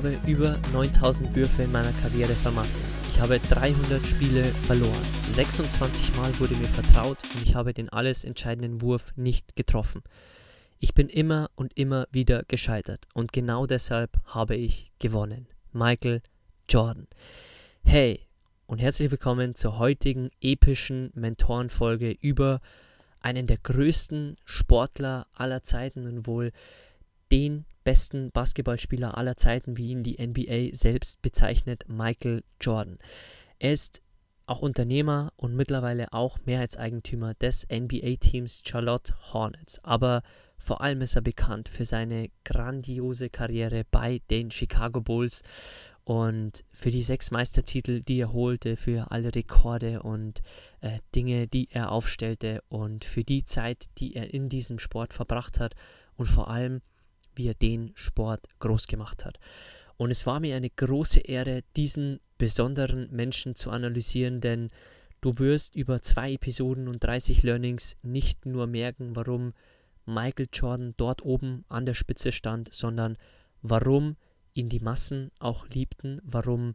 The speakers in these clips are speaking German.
Habe über 9000 Würfe in meiner Karriere vermasselt. Ich habe 300 Spiele verloren. 26 Mal wurde mir vertraut und ich habe den alles entscheidenden Wurf nicht getroffen. Ich bin immer und immer wieder gescheitert und genau deshalb habe ich gewonnen. Michael Jordan. Hey und herzlich willkommen zur heutigen epischen Mentorenfolge über einen der größten Sportler aller Zeiten und wohl den besten Basketballspieler aller Zeiten, wie ihn die NBA selbst bezeichnet, Michael Jordan. Er ist auch Unternehmer und mittlerweile auch Mehrheitseigentümer des NBA-Teams Charlotte Hornets. Aber vor allem ist er bekannt für seine grandiose Karriere bei den Chicago Bulls und für die sechs Meistertitel, die er holte, für alle Rekorde und äh, Dinge, die er aufstellte und für die Zeit, die er in diesem Sport verbracht hat und vor allem wie er den Sport groß gemacht hat. Und es war mir eine große Ehre, diesen besonderen Menschen zu analysieren, denn du wirst über zwei Episoden und 30 Learnings nicht nur merken, warum Michael Jordan dort oben an der Spitze stand, sondern warum ihn die Massen auch liebten, warum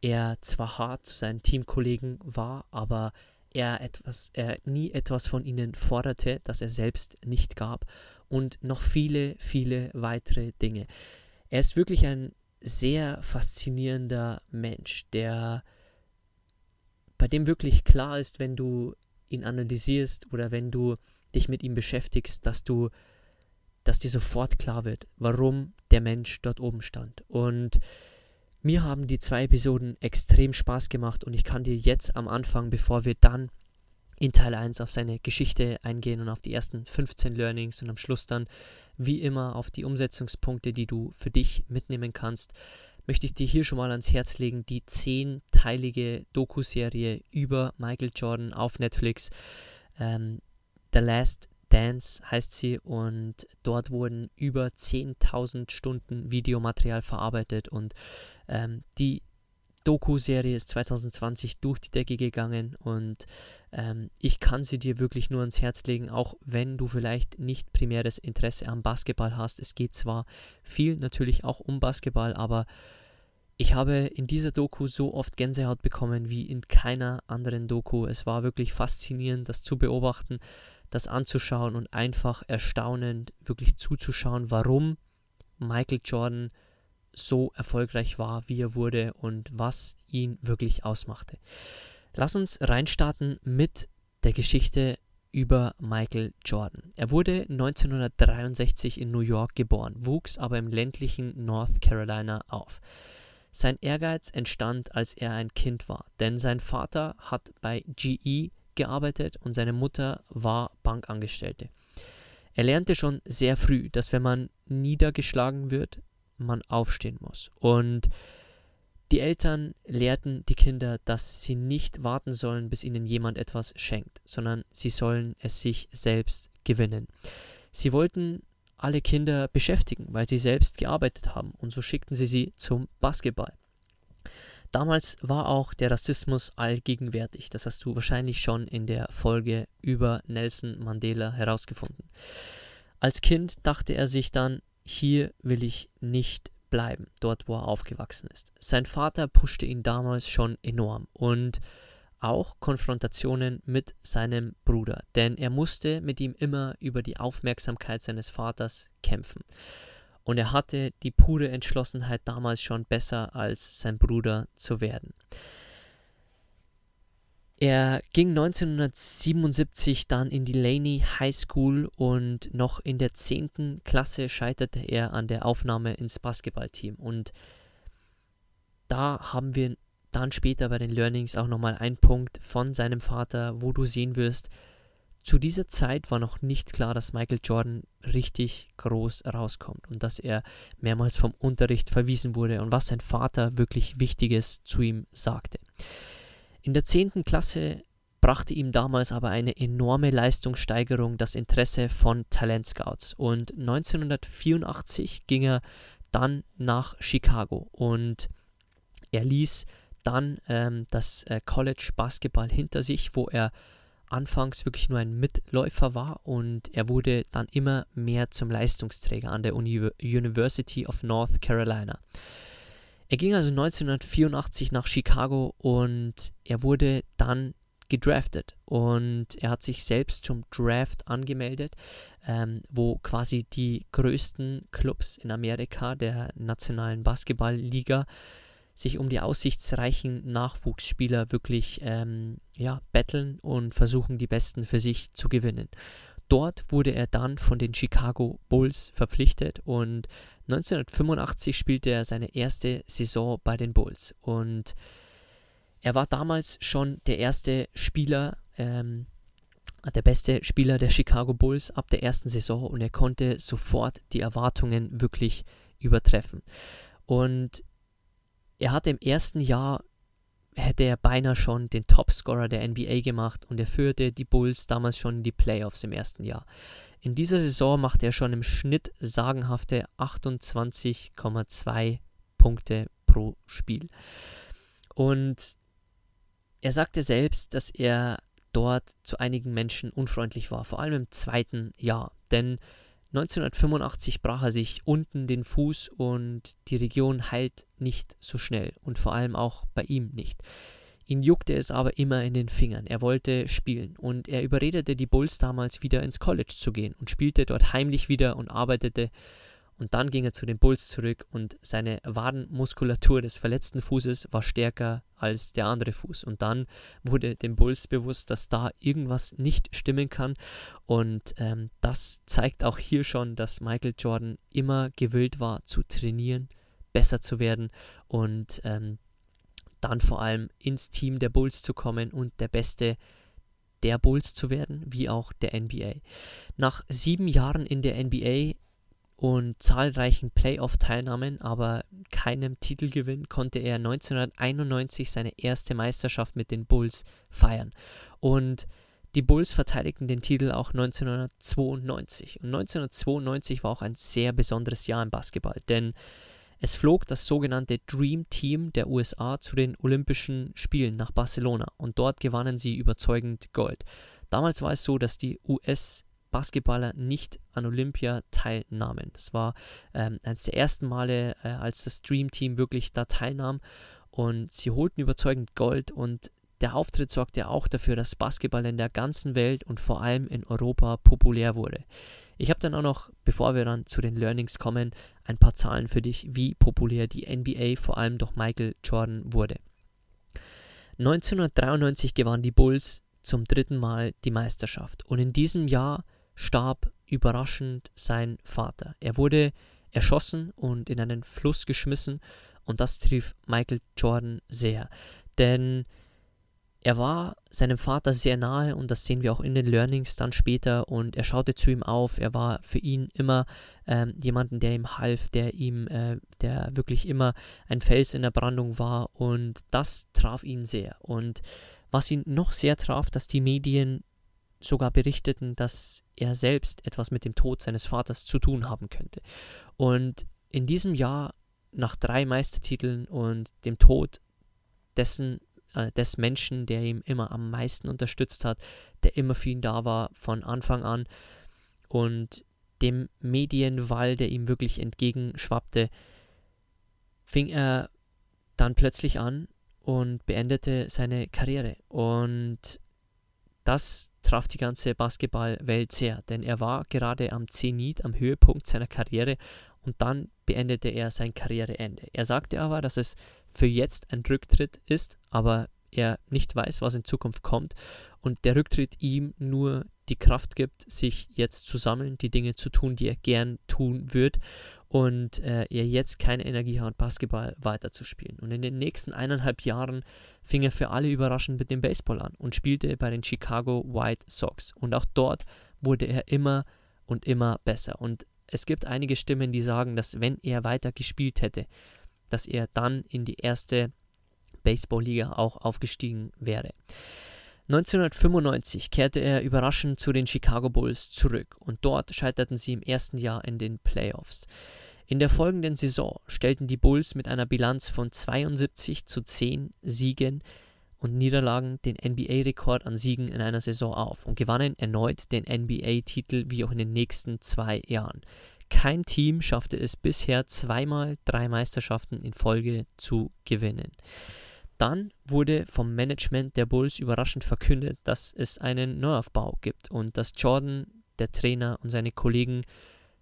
er zwar hart zu seinen Teamkollegen war, aber er etwas, er nie etwas von ihnen forderte, das er selbst nicht gab und noch viele, viele weitere Dinge. Er ist wirklich ein sehr faszinierender Mensch, der bei dem wirklich klar ist, wenn du ihn analysierst oder wenn du dich mit ihm beschäftigst, dass du, dass dir sofort klar wird, warum der Mensch dort oben stand. Und mir haben die zwei Episoden extrem Spaß gemacht und ich kann dir jetzt am Anfang, bevor wir dann in Teil 1 auf seine Geschichte eingehen und auf die ersten 15 Learnings und am Schluss dann wie immer auf die Umsetzungspunkte, die du für dich mitnehmen kannst, möchte ich dir hier schon mal ans Herz legen, die zehnteilige Doku-Serie über Michael Jordan auf Netflix. Ähm, The Last Dance heißt sie und dort wurden über 10.000 Stunden Videomaterial verarbeitet und ähm, die Doku-Serie ist 2020 durch die Decke gegangen und ähm, ich kann sie dir wirklich nur ans Herz legen, auch wenn du vielleicht nicht primäres Interesse am Basketball hast. Es geht zwar viel natürlich auch um Basketball, aber ich habe in dieser Doku so oft Gänsehaut bekommen wie in keiner anderen Doku. Es war wirklich faszinierend, das zu beobachten, das anzuschauen und einfach erstaunend wirklich zuzuschauen, warum Michael Jordan so erfolgreich war, wie er wurde und was ihn wirklich ausmachte. Lass uns reinstarten mit der Geschichte über Michael Jordan. Er wurde 1963 in New York geboren, wuchs aber im ländlichen North Carolina auf. Sein Ehrgeiz entstand, als er ein Kind war, denn sein Vater hat bei GE gearbeitet und seine Mutter war Bankangestellte. Er lernte schon sehr früh, dass wenn man niedergeschlagen wird, man aufstehen muss. Und die Eltern lehrten die Kinder, dass sie nicht warten sollen, bis ihnen jemand etwas schenkt, sondern sie sollen es sich selbst gewinnen. Sie wollten alle Kinder beschäftigen, weil sie selbst gearbeitet haben, und so schickten sie sie zum Basketball. Damals war auch der Rassismus allgegenwärtig. Das hast du wahrscheinlich schon in der Folge über Nelson Mandela herausgefunden. Als Kind dachte er sich dann, hier will ich nicht bleiben, dort wo er aufgewachsen ist. Sein Vater pushte ihn damals schon enorm und auch Konfrontationen mit seinem Bruder, denn er musste mit ihm immer über die Aufmerksamkeit seines Vaters kämpfen. Und er hatte die pure Entschlossenheit damals schon besser als sein Bruder zu werden. Er ging 1977 dann in die Laney High School und noch in der 10. Klasse scheiterte er an der Aufnahme ins Basketballteam. Und da haben wir dann später bei den Learnings auch nochmal ein Punkt von seinem Vater, wo du sehen wirst, zu dieser Zeit war noch nicht klar, dass Michael Jordan richtig groß rauskommt und dass er mehrmals vom Unterricht verwiesen wurde und was sein Vater wirklich Wichtiges zu ihm sagte. In der 10. Klasse brachte ihm damals aber eine enorme Leistungssteigerung das Interesse von Talentscouts und 1984 ging er dann nach Chicago und er ließ dann ähm, das äh, College Basketball hinter sich, wo er anfangs wirklich nur ein Mitläufer war und er wurde dann immer mehr zum Leistungsträger an der Uni University of North Carolina. Er ging also 1984 nach Chicago und er wurde dann gedraftet und er hat sich selbst zum Draft angemeldet, ähm, wo quasi die größten Clubs in Amerika der nationalen Basketballliga sich um die aussichtsreichen Nachwuchsspieler wirklich ähm, ja, betteln und versuchen, die Besten für sich zu gewinnen. Dort wurde er dann von den Chicago Bulls verpflichtet und 1985 spielte er seine erste Saison bei den Bulls. Und er war damals schon der erste Spieler, ähm, der beste Spieler der Chicago Bulls ab der ersten Saison und er konnte sofort die Erwartungen wirklich übertreffen. Und er hatte im ersten Jahr, hätte er beinahe schon den Topscorer der NBA gemacht und er führte die Bulls damals schon in die Playoffs im ersten Jahr. In dieser Saison machte er schon im Schnitt sagenhafte 28,2 Punkte pro Spiel. Und er sagte selbst, dass er dort zu einigen Menschen unfreundlich war, vor allem im zweiten Jahr. Denn 1985 brach er sich unten den Fuß und die Region heilt nicht so schnell und vor allem auch bei ihm nicht. Ihn juckte es aber immer in den Fingern. Er wollte spielen und er überredete die Bulls damals wieder ins College zu gehen und spielte dort heimlich wieder und arbeitete und dann ging er zu den Bulls zurück und seine Wadenmuskulatur des verletzten Fußes war stärker als der andere Fuß. Und dann wurde den Bulls bewusst, dass da irgendwas nicht stimmen kann. Und ähm, das zeigt auch hier schon, dass Michael Jordan immer gewillt war zu trainieren, besser zu werden und ähm, dann vor allem ins Team der Bulls zu kommen und der Beste der Bulls zu werden, wie auch der NBA. Nach sieben Jahren in der NBA und zahlreichen Playoff-Teilnahmen, aber keinem Titelgewinn, konnte er 1991 seine erste Meisterschaft mit den Bulls feiern. Und die Bulls verteidigten den Titel auch 1992. Und 1992 war auch ein sehr besonderes Jahr im Basketball, denn es flog das sogenannte Dream Team der USA zu den Olympischen Spielen nach Barcelona und dort gewannen sie überzeugend Gold. Damals war es so, dass die US Basketballer nicht an Olympia teilnahmen. Das war ähm, eines der ersten Male, äh, als das Dream Team wirklich da teilnahm und sie holten überzeugend Gold und der Auftritt sorgte auch dafür, dass Basketball in der ganzen Welt und vor allem in Europa populär wurde. Ich habe dann auch noch, bevor wir dann zu den Learnings kommen, ein paar Zahlen für dich, wie populär die NBA vor allem durch Michael Jordan wurde. 1993 gewannen die Bulls zum dritten Mal die Meisterschaft und in diesem Jahr starb überraschend sein Vater. Er wurde erschossen und in einen Fluss geschmissen und das trief Michael Jordan sehr, denn er war seinem Vater sehr nahe und das sehen wir auch in den Learnings dann später und er schaute zu ihm auf. Er war für ihn immer ähm, jemanden, der ihm half, der ihm, äh, der wirklich immer ein Fels in der Brandung war und das traf ihn sehr. Und was ihn noch sehr traf, dass die Medien sogar berichteten, dass er selbst etwas mit dem Tod seines Vaters zu tun haben könnte. Und in diesem Jahr, nach drei Meistertiteln und dem Tod dessen, äh, des Menschen, der ihm immer am meisten unterstützt hat, der immer für ihn da war von Anfang an und dem Medienwall, der ihm wirklich entgegenschwappte, fing er dann plötzlich an und beendete seine Karriere. Und das traf die ganze Basketballwelt sehr, denn er war gerade am Zenit, am Höhepunkt seiner Karriere und dann beendete er sein Karriereende. Er sagte aber, dass es für jetzt ein Rücktritt ist, aber er nicht weiß, was in Zukunft kommt und der Rücktritt ihm nur die Kraft gibt, sich jetzt zu sammeln, die Dinge zu tun, die er gern tun wird und äh, er jetzt keine Energie hat, Basketball weiterzuspielen. Und in den nächsten eineinhalb Jahren fing er für alle überraschend mit dem Baseball an und spielte bei den Chicago White Sox. Und auch dort wurde er immer und immer besser. Und es gibt einige Stimmen, die sagen, dass wenn er weiter gespielt hätte, dass er dann in die erste Baseballliga auch aufgestiegen wäre. 1995 kehrte er überraschend zu den Chicago Bulls zurück und dort scheiterten sie im ersten Jahr in den Playoffs. In der folgenden Saison stellten die Bulls mit einer Bilanz von 72 zu 10 Siegen und Niederlagen den NBA-Rekord an Siegen in einer Saison auf und gewannen erneut den NBA-Titel wie auch in den nächsten zwei Jahren. Kein Team schaffte es bisher zweimal drei Meisterschaften in Folge zu gewinnen. Dann wurde vom Management der Bulls überraschend verkündet, dass es einen Neuaufbau gibt und dass Jordan, der Trainer und seine Kollegen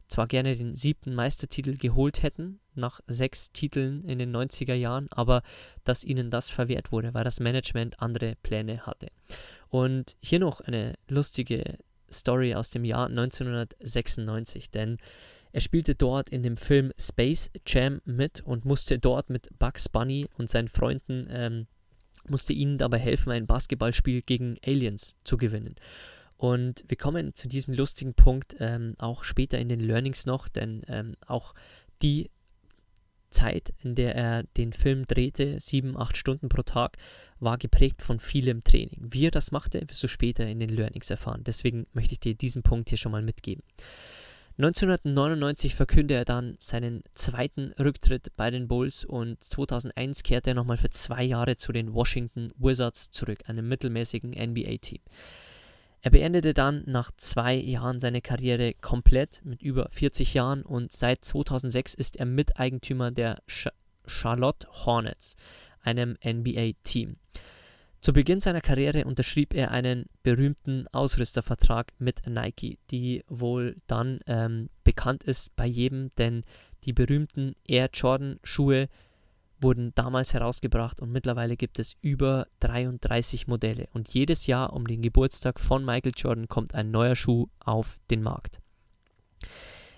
zwar gerne den siebten Meistertitel geholt hätten, nach sechs Titeln in den 90er Jahren, aber dass ihnen das verwehrt wurde, weil das Management andere Pläne hatte. Und hier noch eine lustige Story aus dem Jahr 1996, denn er spielte dort in dem Film Space Jam mit und musste dort mit Bugs Bunny und seinen Freunden, ähm, musste ihnen dabei helfen, ein Basketballspiel gegen Aliens zu gewinnen. Und wir kommen zu diesem lustigen Punkt ähm, auch später in den Learnings noch, denn ähm, auch die Zeit, in der er den Film drehte, sieben, acht Stunden pro Tag, war geprägt von vielem Training. Wie er das machte, wirst du später in den Learnings erfahren. Deswegen möchte ich dir diesen Punkt hier schon mal mitgeben. 1999 verkündete er dann seinen zweiten Rücktritt bei den Bulls und 2001 kehrte er nochmal für zwei Jahre zu den Washington Wizards zurück, einem mittelmäßigen NBA-Team. Er beendete dann nach zwei Jahren seine Karriere komplett mit über 40 Jahren und seit 2006 ist er Miteigentümer der Ch Charlotte Hornets, einem NBA-Team. Zu Beginn seiner Karriere unterschrieb er einen berühmten Ausrüstervertrag mit Nike, die wohl dann ähm, bekannt ist bei jedem, denn die berühmten Air Jordan Schuhe wurden damals herausgebracht und mittlerweile gibt es über 33 Modelle und jedes Jahr um den Geburtstag von Michael Jordan kommt ein neuer Schuh auf den Markt.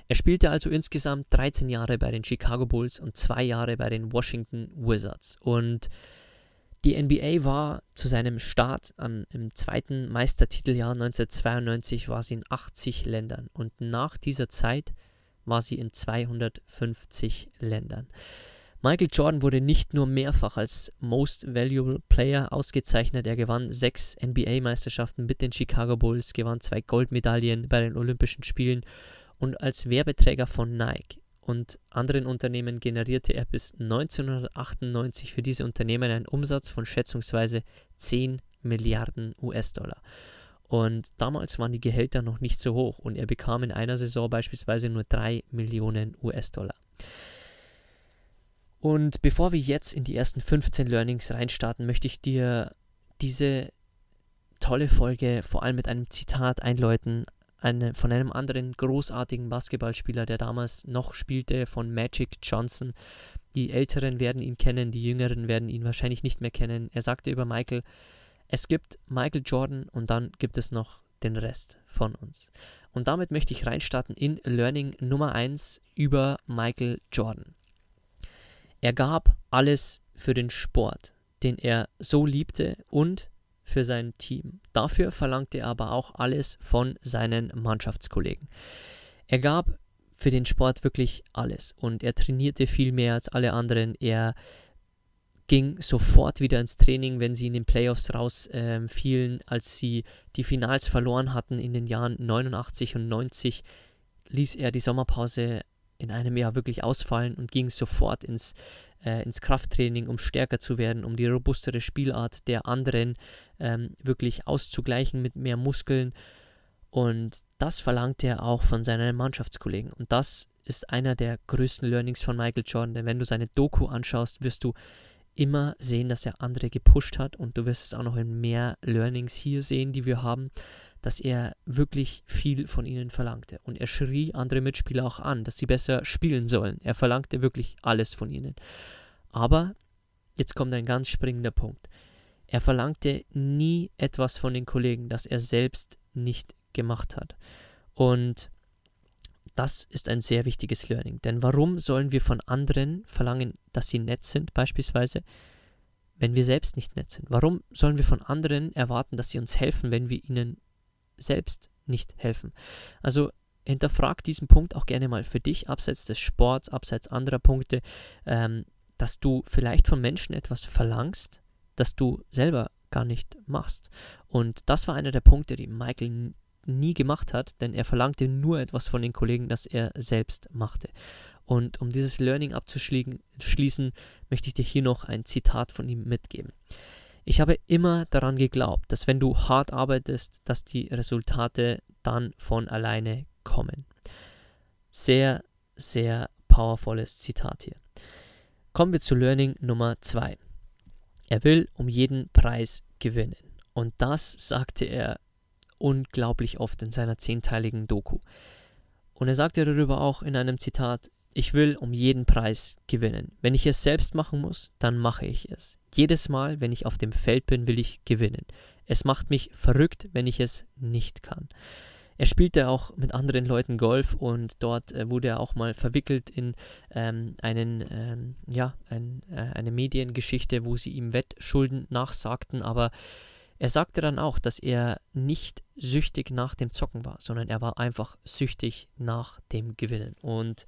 Er spielte also insgesamt 13 Jahre bei den Chicago Bulls und zwei Jahre bei den Washington Wizards und die NBA war zu seinem Start ähm, im zweiten Meistertiteljahr 1992 war sie in 80 Ländern und nach dieser Zeit war sie in 250 Ländern. Michael Jordan wurde nicht nur mehrfach als Most Valuable Player ausgezeichnet, er gewann sechs NBA-Meisterschaften mit den Chicago Bulls, gewann zwei Goldmedaillen bei den Olympischen Spielen und als Werbeträger von Nike und anderen Unternehmen generierte er bis 1998 für diese Unternehmen einen Umsatz von schätzungsweise 10 Milliarden US-Dollar. Und damals waren die Gehälter noch nicht so hoch und er bekam in einer Saison beispielsweise nur 3 Millionen US-Dollar. Und bevor wir jetzt in die ersten 15 Learnings reinstarten, möchte ich dir diese tolle Folge vor allem mit einem Zitat einläuten eine, von einem anderen großartigen Basketballspieler, der damals noch spielte, von Magic Johnson. Die Älteren werden ihn kennen, die Jüngeren werden ihn wahrscheinlich nicht mehr kennen. Er sagte über Michael, es gibt Michael Jordan und dann gibt es noch den Rest von uns. Und damit möchte ich reinstarten in Learning Nummer 1 über Michael Jordan. Er gab alles für den Sport, den er so liebte und für sein Team. Dafür verlangte er aber auch alles von seinen Mannschaftskollegen. Er gab für den Sport wirklich alles und er trainierte viel mehr als alle anderen. Er ging sofort wieder ins Training, wenn sie in den Playoffs rausfielen, äh, als sie die Finals verloren hatten in den Jahren 89 und 90, ließ er die Sommerpause in einem Jahr wirklich ausfallen und ging sofort ins äh, ins Krafttraining, um stärker zu werden, um die robustere Spielart der anderen ähm, wirklich auszugleichen mit mehr Muskeln. Und das verlangt er auch von seinen Mannschaftskollegen. Und das ist einer der größten Learnings von Michael Jordan. Denn wenn du seine Doku anschaust, wirst du immer sehen, dass er andere gepusht hat. Und du wirst es auch noch in mehr Learnings hier sehen, die wir haben, dass er wirklich viel von ihnen verlangte. Und er schrie andere Mitspieler auch an, dass sie besser spielen sollen. Er verlangte wirklich alles von ihnen. Aber jetzt kommt ein ganz springender Punkt. Er verlangte nie etwas von den Kollegen, das er selbst nicht gemacht hat. Und das ist ein sehr wichtiges Learning. Denn warum sollen wir von anderen verlangen, dass sie nett sind, beispielsweise, wenn wir selbst nicht nett sind? Warum sollen wir von anderen erwarten, dass sie uns helfen, wenn wir ihnen selbst nicht helfen? Also hinterfrag diesen Punkt auch gerne mal für dich, abseits des Sports, abseits anderer Punkte, ähm, dass du vielleicht von Menschen etwas verlangst, das du selber gar nicht machst. Und das war einer der Punkte, die Michael nie gemacht hat, denn er verlangte nur etwas von den Kollegen, das er selbst machte. Und um dieses Learning abzuschließen, möchte ich dir hier noch ein Zitat von ihm mitgeben. Ich habe immer daran geglaubt, dass wenn du hart arbeitest, dass die Resultate dann von alleine kommen. Sehr, sehr powervolles Zitat hier. Kommen wir zu Learning Nummer 2. Er will um jeden Preis gewinnen. Und das sagte er unglaublich oft in seiner zehnteiligen Doku. Und er sagte darüber auch in einem Zitat, ich will um jeden Preis gewinnen. Wenn ich es selbst machen muss, dann mache ich es. Jedes Mal, wenn ich auf dem Feld bin, will ich gewinnen. Es macht mich verrückt, wenn ich es nicht kann. Er spielte auch mit anderen Leuten Golf und dort äh, wurde er auch mal verwickelt in ähm, einen, ähm, ja, ein, äh, eine Mediengeschichte, wo sie ihm Wettschulden nachsagten, aber er sagte dann auch, dass er nicht süchtig nach dem Zocken war, sondern er war einfach süchtig nach dem Gewinnen. Und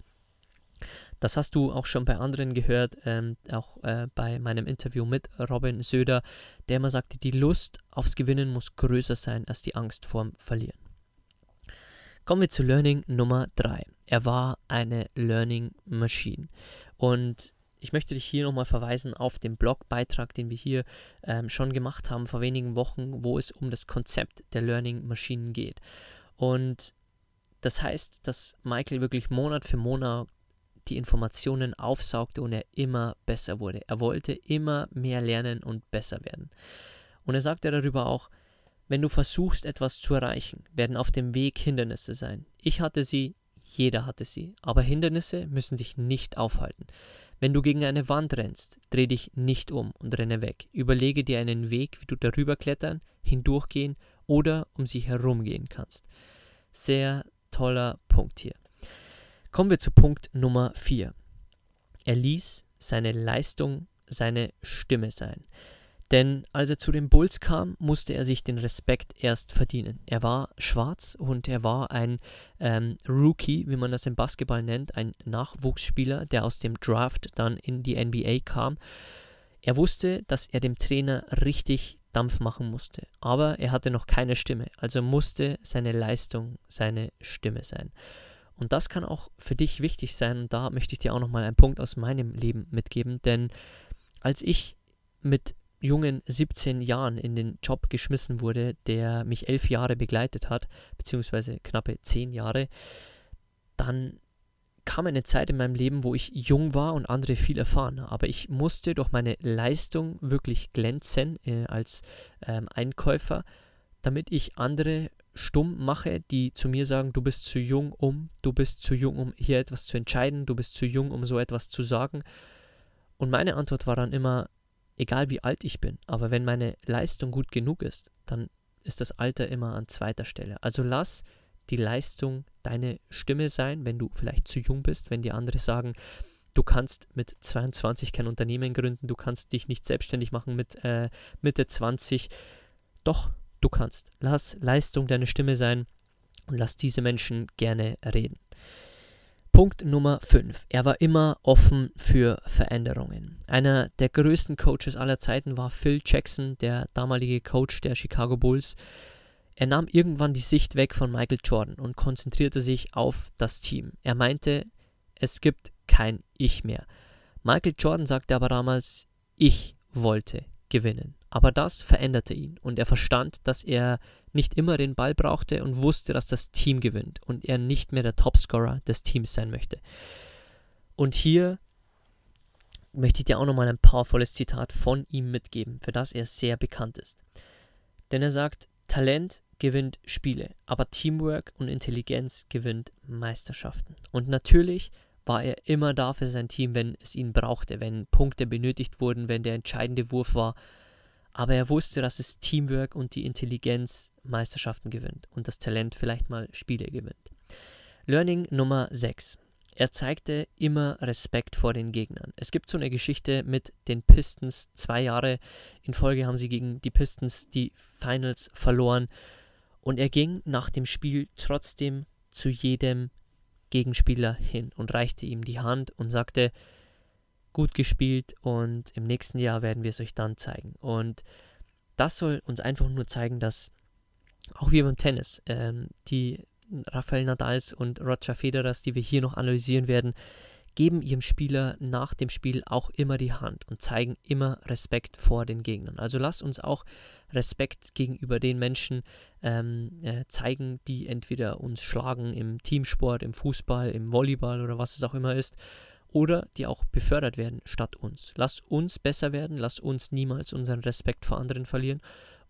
das hast du auch schon bei anderen gehört, ähm, auch äh, bei meinem Interview mit Robin Söder, der immer sagte, die Lust aufs Gewinnen muss größer sein als die Angst vorm Verlieren. Kommen wir zu Learning Nummer 3. Er war eine Learning Machine. Und ich möchte dich hier nochmal verweisen auf den Blogbeitrag, den wir hier ähm, schon gemacht haben vor wenigen Wochen, wo es um das Konzept der Learning Maschinen geht. Und das heißt, dass Michael wirklich Monat für Monat die Informationen aufsaugte und er immer besser wurde. Er wollte immer mehr lernen und besser werden. Und er sagte darüber auch, wenn du versuchst, etwas zu erreichen, werden auf dem Weg Hindernisse sein. Ich hatte sie, jeder hatte sie, aber Hindernisse müssen dich nicht aufhalten. Wenn du gegen eine Wand rennst, dreh dich nicht um und renne weg. Überlege dir einen Weg, wie du darüber klettern, hindurchgehen oder um sie herumgehen kannst. Sehr toller Punkt hier. Kommen wir zu Punkt Nummer 4. Er ließ seine Leistung seine Stimme sein. Denn als er zu den Bulls kam, musste er sich den Respekt erst verdienen. Er war schwarz und er war ein ähm, Rookie, wie man das im Basketball nennt, ein Nachwuchsspieler, der aus dem Draft dann in die NBA kam. Er wusste, dass er dem Trainer richtig Dampf machen musste, aber er hatte noch keine Stimme, also musste seine Leistung seine Stimme sein. Und das kann auch für dich wichtig sein und da möchte ich dir auch nochmal einen Punkt aus meinem Leben mitgeben, denn als ich mit jungen 17 Jahren in den Job geschmissen wurde, der mich elf Jahre begleitet hat, beziehungsweise knappe zehn Jahre, dann kam eine Zeit in meinem Leben, wo ich jung war und andere viel erfahren. Aber ich musste durch meine Leistung wirklich glänzen äh, als ähm, Einkäufer, damit ich andere stumm mache, die zu mir sagen, du bist zu jung, um, du bist zu jung, um hier etwas zu entscheiden, du bist zu jung, um so etwas zu sagen. Und meine Antwort war dann immer, egal wie alt ich bin, aber wenn meine Leistung gut genug ist, dann ist das Alter immer an zweiter Stelle. Also lass die Leistung deine Stimme sein, wenn du vielleicht zu jung bist, wenn die anderen sagen, du kannst mit 22 kein Unternehmen gründen, du kannst dich nicht selbstständig machen mit äh, Mitte 20. Doch, du kannst. Lass Leistung deine Stimme sein und lass diese Menschen gerne reden. Punkt Nummer 5. Er war immer offen für Veränderungen. Einer der größten Coaches aller Zeiten war Phil Jackson, der damalige Coach der Chicago Bulls. Er nahm irgendwann die Sicht weg von Michael Jordan und konzentrierte sich auf das Team. Er meinte, es gibt kein Ich mehr. Michael Jordan sagte aber damals, ich wollte gewinnen. Aber das veränderte ihn und er verstand, dass er nicht immer den Ball brauchte und wusste, dass das Team gewinnt und er nicht mehr der Topscorer des Teams sein möchte. Und hier möchte ich dir auch nochmal ein powervolles Zitat von ihm mitgeben, für das er sehr bekannt ist. Denn er sagt, Talent gewinnt Spiele, aber Teamwork und Intelligenz gewinnt Meisterschaften. Und natürlich war er immer da für sein Team, wenn es ihn brauchte, wenn Punkte benötigt wurden, wenn der entscheidende Wurf war. Aber er wusste, dass es Teamwork und die Intelligenz Meisterschaften gewinnt und das Talent vielleicht mal Spiele gewinnt. Learning Nummer 6. Er zeigte immer Respekt vor den Gegnern. Es gibt so eine Geschichte mit den Pistons. Zwei Jahre in Folge haben sie gegen die Pistons die Finals verloren. Und er ging nach dem Spiel trotzdem zu jedem Gegenspieler hin und reichte ihm die Hand und sagte, gut gespielt und im nächsten Jahr werden wir es euch dann zeigen. Und das soll uns einfach nur zeigen, dass auch wie beim Tennis, ähm, die Rafael Nadals und Roger Federers, die wir hier noch analysieren werden, geben ihrem Spieler nach dem Spiel auch immer die Hand und zeigen immer Respekt vor den Gegnern. Also lass uns auch Respekt gegenüber den Menschen ähm, äh, zeigen, die entweder uns schlagen im Teamsport, im Fußball, im Volleyball oder was es auch immer ist, oder die auch befördert werden statt uns. Lass uns besser werden, lass uns niemals unseren Respekt vor anderen verlieren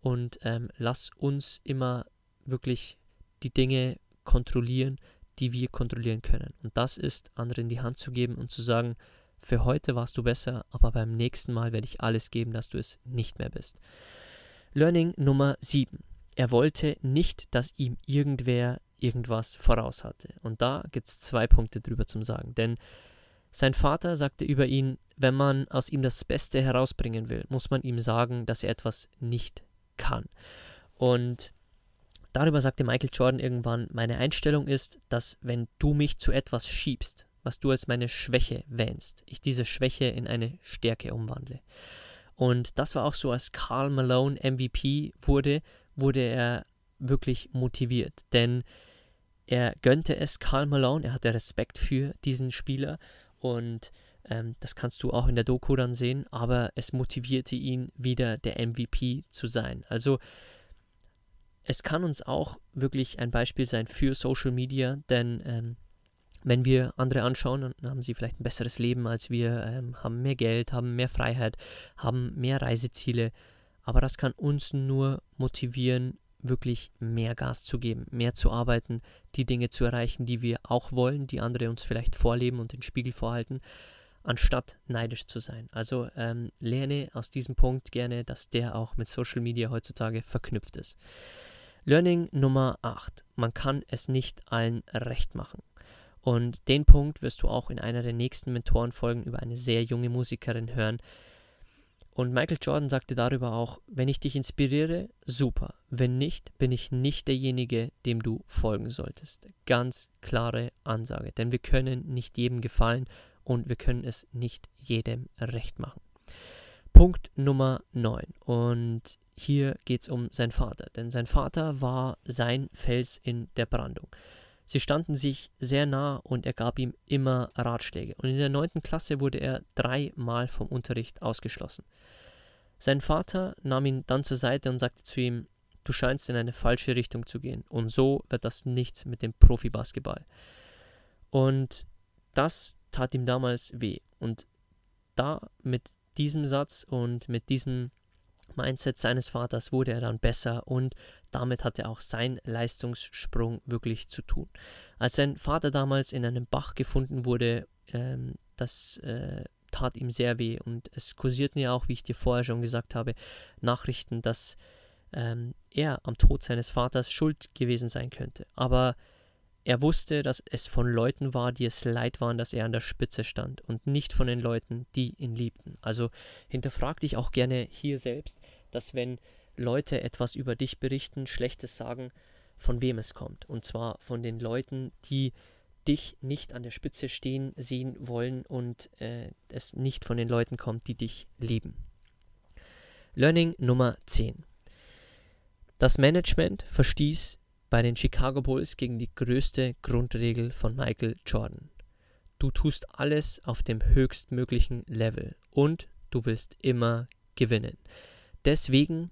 und ähm, lass uns immer wirklich die Dinge kontrollieren, die wir kontrollieren können. Und das ist, anderen die Hand zu geben und zu sagen, für heute warst du besser, aber beim nächsten Mal werde ich alles geben, dass du es nicht mehr bist. Learning Nummer 7. Er wollte nicht, dass ihm irgendwer irgendwas voraus hatte. Und da gibt es zwei Punkte drüber zum Sagen. Denn sein Vater sagte über ihn, wenn man aus ihm das Beste herausbringen will, muss man ihm sagen, dass er etwas nicht kann. Und Darüber sagte Michael Jordan irgendwann, meine Einstellung ist, dass wenn du mich zu etwas schiebst, was du als meine Schwäche wähnst, ich diese Schwäche in eine Stärke umwandle. Und das war auch so, als Carl Malone MVP wurde, wurde er wirklich motiviert, denn er gönnte es Carl Malone, er hatte Respekt für diesen Spieler und ähm, das kannst du auch in der Doku dann sehen, aber es motivierte ihn wieder der MVP zu sein. Also es kann uns auch wirklich ein Beispiel sein für Social Media, denn ähm, wenn wir andere anschauen, dann haben sie vielleicht ein besseres Leben als wir, ähm, haben mehr Geld, haben mehr Freiheit, haben mehr Reiseziele. Aber das kann uns nur motivieren, wirklich mehr Gas zu geben, mehr zu arbeiten, die Dinge zu erreichen, die wir auch wollen, die andere uns vielleicht vorleben und den Spiegel vorhalten, anstatt neidisch zu sein. Also ähm, lerne aus diesem Punkt gerne, dass der auch mit Social Media heutzutage verknüpft ist. Learning Nummer 8. Man kann es nicht allen recht machen. Und den Punkt wirst du auch in einer der nächsten Mentorenfolgen über eine sehr junge Musikerin hören. Und Michael Jordan sagte darüber auch, wenn ich dich inspiriere, super. Wenn nicht, bin ich nicht derjenige, dem du folgen solltest. Ganz klare Ansage, denn wir können nicht jedem gefallen und wir können es nicht jedem recht machen. Punkt Nummer 9. Und hier geht es um seinen Vater, denn sein Vater war sein Fels in der Brandung. Sie standen sich sehr nah und er gab ihm immer Ratschläge. Und in der neunten Klasse wurde er dreimal vom Unterricht ausgeschlossen. Sein Vater nahm ihn dann zur Seite und sagte zu ihm, du scheinst in eine falsche Richtung zu gehen und so wird das nichts mit dem Profibasketball. Und das tat ihm damals weh. Und da mit diesem Satz und mit diesem Mindset seines Vaters wurde er dann besser und damit hatte auch sein Leistungssprung wirklich zu tun. Als sein Vater damals in einem Bach gefunden wurde, ähm, das äh, tat ihm sehr weh und es kursierten ja auch, wie ich dir vorher schon gesagt habe, Nachrichten, dass ähm, er am Tod seines Vaters schuld gewesen sein könnte. Aber er wusste, dass es von Leuten war, die es leid waren, dass er an der Spitze stand und nicht von den Leuten, die ihn liebten. Also hinterfrag dich auch gerne hier selbst, dass wenn Leute etwas über dich berichten, Schlechtes sagen, von wem es kommt. Und zwar von den Leuten, die dich nicht an der Spitze stehen sehen wollen und äh, es nicht von den Leuten kommt, die dich lieben. Learning Nummer 10. Das Management verstieß bei den Chicago Bulls gegen die größte Grundregel von Michael Jordan. Du tust alles auf dem höchstmöglichen Level und du willst immer gewinnen. Deswegen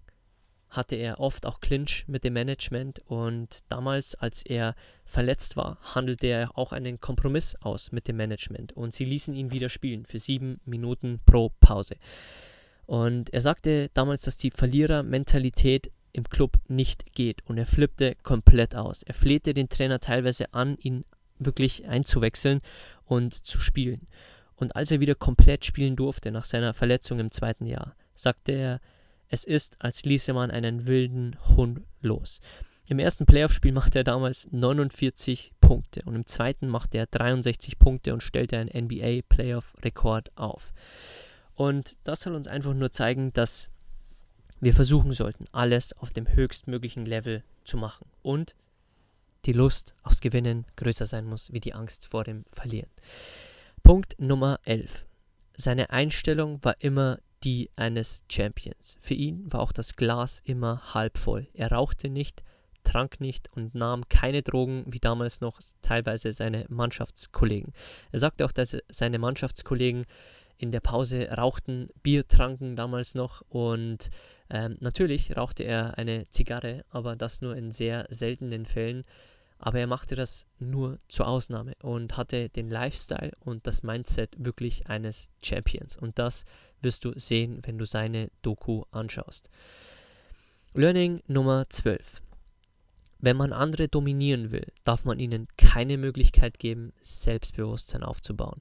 hatte er oft auch Clinch mit dem Management und damals, als er verletzt war, handelte er auch einen Kompromiss aus mit dem Management und sie ließen ihn wieder spielen für sieben Minuten pro Pause. Und er sagte damals, dass die Verlierermentalität im Club nicht geht. Und er flippte komplett aus. Er flehte den Trainer teilweise an, ihn wirklich einzuwechseln und zu spielen. Und als er wieder komplett spielen durfte nach seiner Verletzung im zweiten Jahr, sagte er, es ist, als ließe man einen wilden Hund los. Im ersten Playoff-Spiel machte er damals 49 Punkte und im zweiten machte er 63 Punkte und stellte einen NBA-Playoff-Rekord auf. Und das soll uns einfach nur zeigen, dass wir versuchen sollten, alles auf dem höchstmöglichen Level zu machen und die Lust aufs Gewinnen größer sein muss wie die Angst vor dem Verlieren. Punkt Nummer 11. Seine Einstellung war immer die eines Champions. Für ihn war auch das Glas immer halb voll. Er rauchte nicht, trank nicht und nahm keine Drogen, wie damals noch teilweise seine Mannschaftskollegen. Er sagte auch, dass seine Mannschaftskollegen in der Pause rauchten, Bier tranken damals noch und ähm, natürlich rauchte er eine Zigarre, aber das nur in sehr seltenen Fällen. Aber er machte das nur zur Ausnahme und hatte den Lifestyle und das Mindset wirklich eines Champions. Und das wirst du sehen, wenn du seine Doku anschaust. Learning Nummer 12. Wenn man andere dominieren will, darf man ihnen keine Möglichkeit geben, Selbstbewusstsein aufzubauen.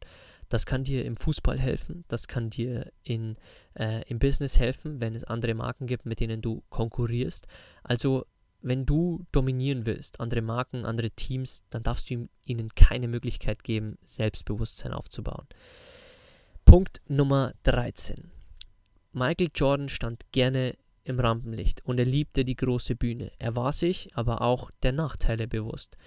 Das kann dir im Fußball helfen, das kann dir in, äh, im Business helfen, wenn es andere Marken gibt, mit denen du konkurrierst. Also wenn du dominieren willst, andere Marken, andere Teams, dann darfst du ihnen keine Möglichkeit geben, Selbstbewusstsein aufzubauen. Punkt Nummer 13. Michael Jordan stand gerne im Rampenlicht und er liebte die große Bühne. Er war sich aber auch der Nachteile bewusst.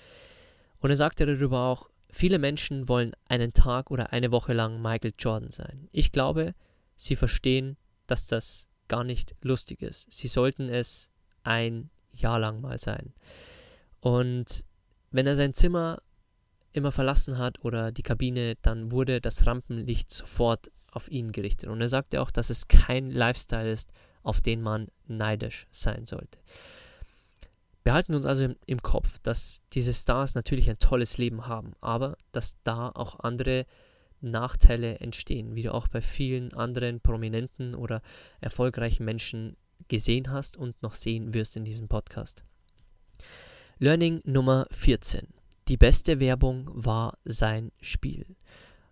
Und er sagte darüber auch, viele Menschen wollen einen Tag oder eine Woche lang Michael Jordan sein. Ich glaube, sie verstehen, dass das gar nicht lustig ist. Sie sollten es ein Jahr lang mal sein. Und wenn er sein Zimmer immer verlassen hat oder die Kabine, dann wurde das Rampenlicht sofort auf ihn gerichtet. Und er sagte auch, dass es kein Lifestyle ist, auf den man neidisch sein sollte. Behalten wir uns also im, im, Kopf, dass diese Stars natürlich ein tolles Leben haben, aber dass da auch andere Nachteile entstehen, wie du auch bei vielen anderen prominenten oder erfolgreichen Menschen gesehen hast und noch sehen wirst in diesem Podcast. Learning Nummer 14. Die beste Werbung war sein Spiel.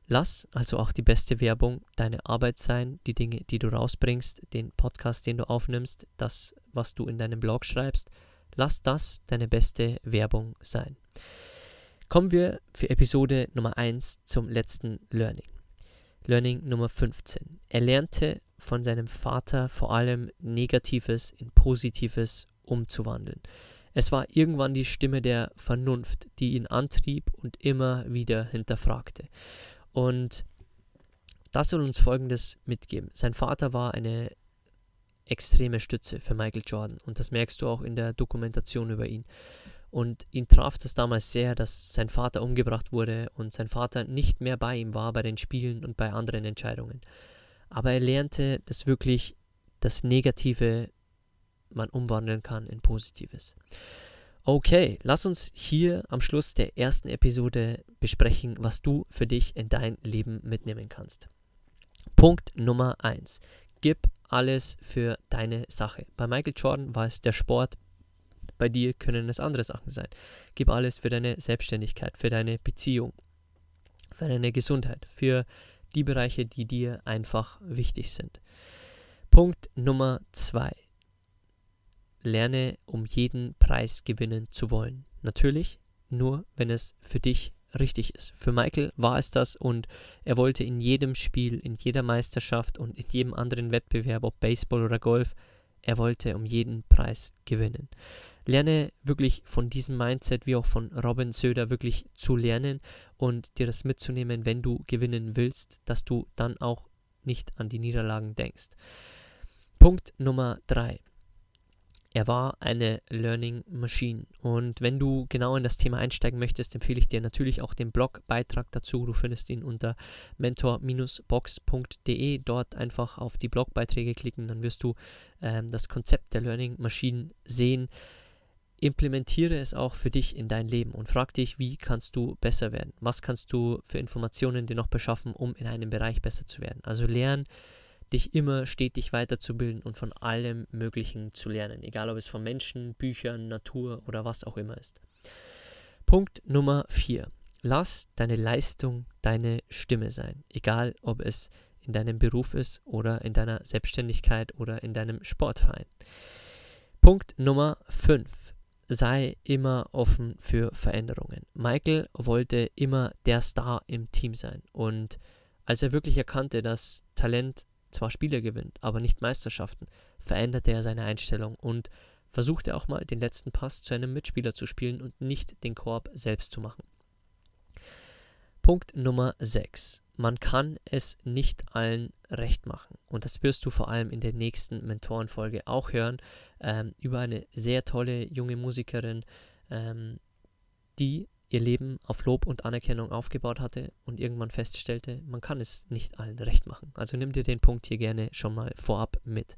Lass also auch die beste Werbung deine Arbeit sein, die Dinge, die du rausbringst, den Podcast, den du aufnimmst, das, was du in deinem Blog schreibst. Lass das deine beste Werbung sein. Kommen wir für Episode Nummer 1 zum letzten Learning. Learning Nummer 15. Er lernte von seinem Vater vor allem Negatives in Positives umzuwandeln. Es war irgendwann die Stimme der Vernunft, die ihn antrieb und immer wieder hinterfragte. Und das soll uns Folgendes mitgeben. Sein Vater war eine extreme Stütze für Michael Jordan und das merkst du auch in der Dokumentation über ihn. Und ihn traf das damals sehr, dass sein Vater umgebracht wurde und sein Vater nicht mehr bei ihm war bei den Spielen und bei anderen Entscheidungen. Aber er lernte, dass wirklich das Negative man umwandeln kann in Positives. Okay, lass uns hier am Schluss der ersten Episode besprechen, was du für dich in dein Leben mitnehmen kannst. Punkt Nummer 1. Gib alles für deine Sache. Bei Michael Jordan war es der Sport, bei dir können es andere Sachen sein. Gib alles für deine Selbstständigkeit, für deine Beziehung, für deine Gesundheit, für die Bereiche, die dir einfach wichtig sind. Punkt Nummer 2 lerne, um jeden Preis gewinnen zu wollen. Natürlich nur, wenn es für dich richtig ist. Für Michael war es das und er wollte in jedem Spiel, in jeder Meisterschaft und in jedem anderen Wettbewerb, ob Baseball oder Golf, er wollte um jeden Preis gewinnen. Lerne wirklich von diesem Mindset wie auch von Robin Söder wirklich zu lernen und dir das mitzunehmen, wenn du gewinnen willst, dass du dann auch nicht an die Niederlagen denkst. Punkt Nummer 3. Er war eine Learning Machine. Und wenn du genau in das Thema einsteigen möchtest, empfehle ich dir natürlich auch den Blogbeitrag dazu. Du findest ihn unter mentor-box.de. Dort einfach auf die Blogbeiträge klicken, dann wirst du ähm, das Konzept der Learning Machine sehen. Implementiere es auch für dich in dein Leben und frag dich, wie kannst du besser werden? Was kannst du für Informationen dir noch beschaffen, um in einem Bereich besser zu werden? Also lernen dich immer stetig weiterzubilden und von allem Möglichen zu lernen, egal ob es von Menschen, Büchern, Natur oder was auch immer ist. Punkt Nummer 4. Lass deine Leistung deine Stimme sein, egal ob es in deinem Beruf ist oder in deiner Selbstständigkeit oder in deinem Sportverein. Punkt Nummer 5. sei immer offen für Veränderungen. Michael wollte immer der Star im Team sein. Und als er wirklich erkannte, dass Talent zwar Spiele gewinnt, aber nicht Meisterschaften, veränderte er seine Einstellung und versuchte auch mal den letzten Pass zu einem Mitspieler zu spielen und nicht den Korb selbst zu machen. Punkt Nummer 6. Man kann es nicht allen recht machen. Und das wirst du vor allem in der nächsten Mentorenfolge auch hören, ähm, über eine sehr tolle junge Musikerin, ähm, die ihr Leben auf Lob und Anerkennung aufgebaut hatte und irgendwann feststellte, man kann es nicht allen recht machen. Also nimm dir den Punkt hier gerne schon mal vorab mit.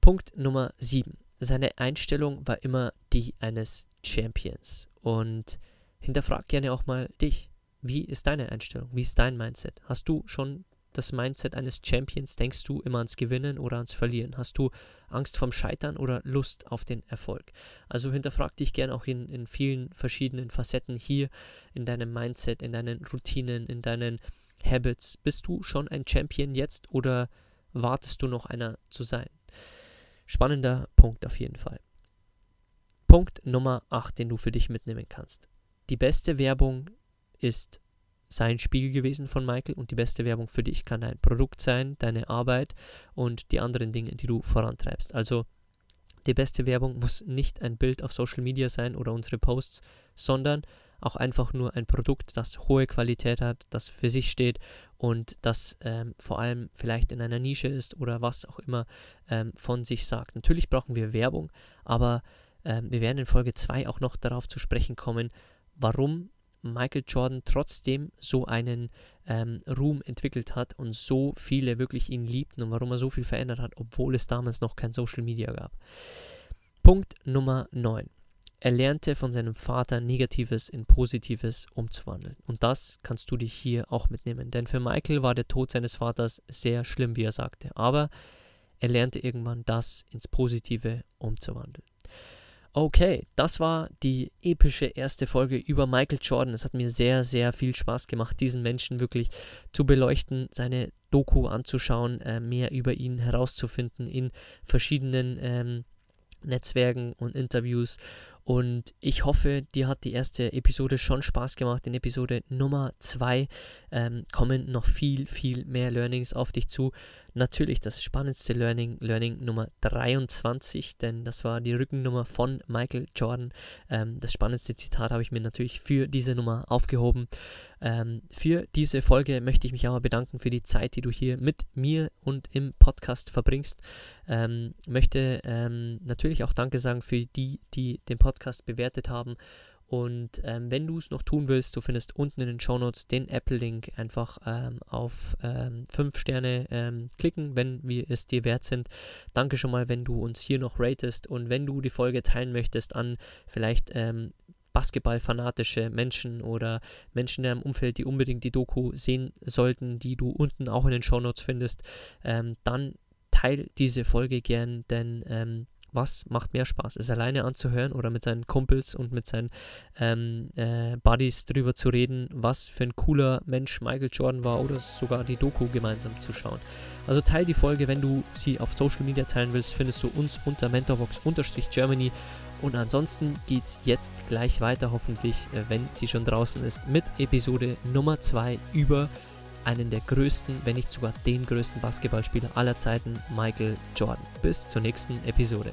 Punkt Nummer 7. Seine Einstellung war immer die eines Champions. Und hinterfrag gerne auch mal dich. Wie ist deine Einstellung? Wie ist dein Mindset? Hast du schon das Mindset eines Champions? Denkst du immer ans Gewinnen oder ans Verlieren? Hast du Angst vom Scheitern oder Lust auf den Erfolg? Also hinterfrag dich gerne auch in, in vielen verschiedenen Facetten hier in deinem Mindset, in deinen Routinen, in deinen Habits. Bist du schon ein Champion jetzt oder wartest du noch einer zu sein? Spannender Punkt auf jeden Fall. Punkt Nummer 8, den du für dich mitnehmen kannst. Die beste Werbung ist sein Spiel gewesen von Michael und die beste Werbung für dich kann dein Produkt sein, deine Arbeit und die anderen Dinge, die du vorantreibst. Also die beste Werbung muss nicht ein Bild auf Social Media sein oder unsere Posts, sondern auch einfach nur ein Produkt, das hohe Qualität hat, das für sich steht und das ähm, vor allem vielleicht in einer Nische ist oder was auch immer ähm, von sich sagt. Natürlich brauchen wir Werbung, aber ähm, wir werden in Folge 2 auch noch darauf zu sprechen kommen, warum Michael Jordan trotzdem so einen ähm, Ruhm entwickelt hat und so viele wirklich ihn liebten und warum er so viel verändert hat, obwohl es damals noch kein Social Media gab. Punkt Nummer 9. Er lernte von seinem Vater Negatives in Positives umzuwandeln. Und das kannst du dich hier auch mitnehmen. Denn für Michael war der Tod seines Vaters sehr schlimm, wie er sagte. Aber er lernte irgendwann das ins Positive umzuwandeln. Okay, das war die epische erste Folge über Michael Jordan. Es hat mir sehr, sehr viel Spaß gemacht, diesen Menschen wirklich zu beleuchten, seine Doku anzuschauen, äh, mehr über ihn herauszufinden in verschiedenen ähm, Netzwerken und Interviews. Und ich hoffe, dir hat die erste Episode schon Spaß gemacht. In Episode Nummer 2 ähm, kommen noch viel, viel mehr Learnings auf dich zu. Natürlich das spannendste Learning, Learning Nummer 23, denn das war die Rückennummer von Michael Jordan. Ähm, das spannendste Zitat habe ich mir natürlich für diese Nummer aufgehoben. Ähm, für diese Folge möchte ich mich aber bedanken für die Zeit, die du hier mit mir und im Podcast verbringst. Ähm, möchte ähm, natürlich auch Danke sagen für die, die den Podcast bewertet haben und ähm, wenn du es noch tun willst, du findest unten in den Show Notes den Apple-Link. Einfach ähm, auf 5 ähm, Sterne ähm, klicken, wenn wir es dir wert sind. Danke schon mal, wenn du uns hier noch ratest und wenn du die Folge teilen möchtest an vielleicht ähm, Basketball-fanatische Menschen oder Menschen in deinem Umfeld, die unbedingt die Doku sehen sollten, die du unten auch in den Show Notes findest, ähm, dann teil diese Folge gern, denn was macht mehr Spaß? Es alleine anzuhören oder mit seinen Kumpels und mit seinen ähm, äh, Buddies drüber zu reden, was für ein cooler Mensch Michael Jordan war oder sogar die Doku gemeinsam zu schauen. Also teil die Folge, wenn du sie auf Social Media teilen willst, findest du uns unter mentorbox-germany und ansonsten geht es jetzt gleich weiter, hoffentlich, äh, wenn sie schon draußen ist, mit Episode Nummer 2 über einen der größten, wenn nicht sogar den größten Basketballspieler aller Zeiten, Michael Jordan. Bis zur nächsten Episode.